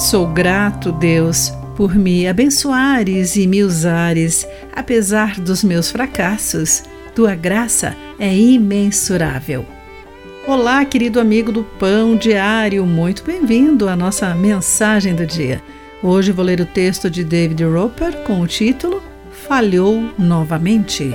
Sou grato, Deus, por me abençoares e me usares, apesar dos meus fracassos. Tua graça é imensurável. Olá, querido amigo do Pão Diário, muito bem-vindo à nossa mensagem do dia. Hoje vou ler o texto de David Roper com o título Falhou Novamente.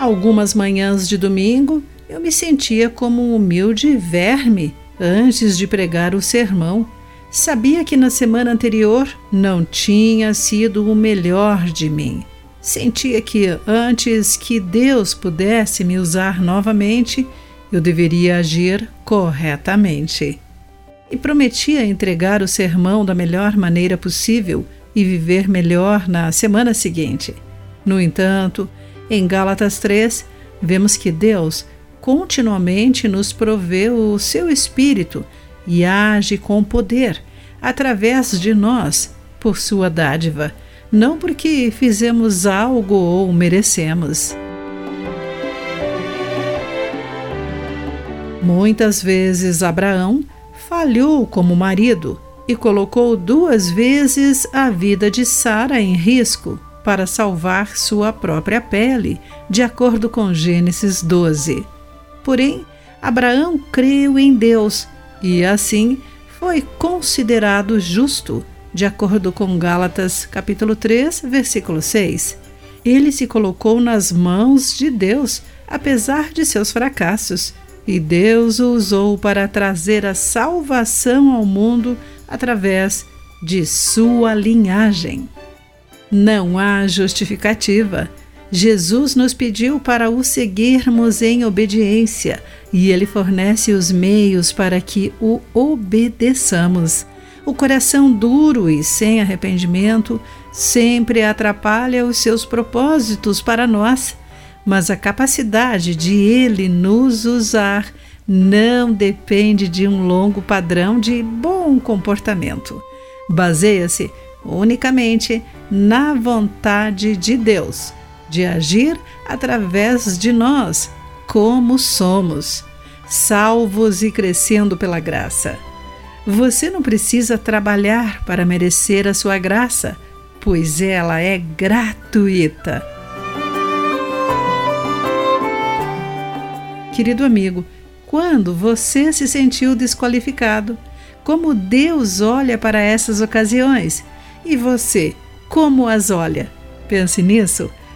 Algumas manhãs de domingo eu me sentia como um humilde verme antes de pregar o sermão. Sabia que na semana anterior não tinha sido o melhor de mim. Sentia que antes que Deus pudesse me usar novamente, eu deveria agir corretamente. E prometia entregar o sermão da melhor maneira possível e viver melhor na semana seguinte. No entanto, em Gálatas 3, vemos que Deus continuamente nos provê o seu Espírito e age com poder através de nós por sua dádiva, não porque fizemos algo ou merecemos. Muitas vezes Abraão falhou como marido e colocou duas vezes a vida de Sara em risco para salvar sua própria pele, de acordo com Gênesis 12. Porém, Abraão creu em Deus e assim foi considerado justo, de acordo com Gálatas capítulo 3, versículo 6. Ele se colocou nas mãos de Deus, apesar de seus fracassos, e Deus o usou para trazer a salvação ao mundo através de sua linhagem. Não há justificativa Jesus nos pediu para o seguirmos em obediência e ele fornece os meios para que o obedeçamos. O coração duro e sem arrependimento sempre atrapalha os seus propósitos para nós, mas a capacidade de ele nos usar não depende de um longo padrão de bom comportamento. Baseia-se unicamente na vontade de Deus de agir através de nós, como somos, salvos e crescendo pela graça. Você não precisa trabalhar para merecer a sua graça, pois ela é gratuita. Querido amigo, quando você se sentiu desqualificado, como Deus olha para essas ocasiões e você, como as olha? Pense nisso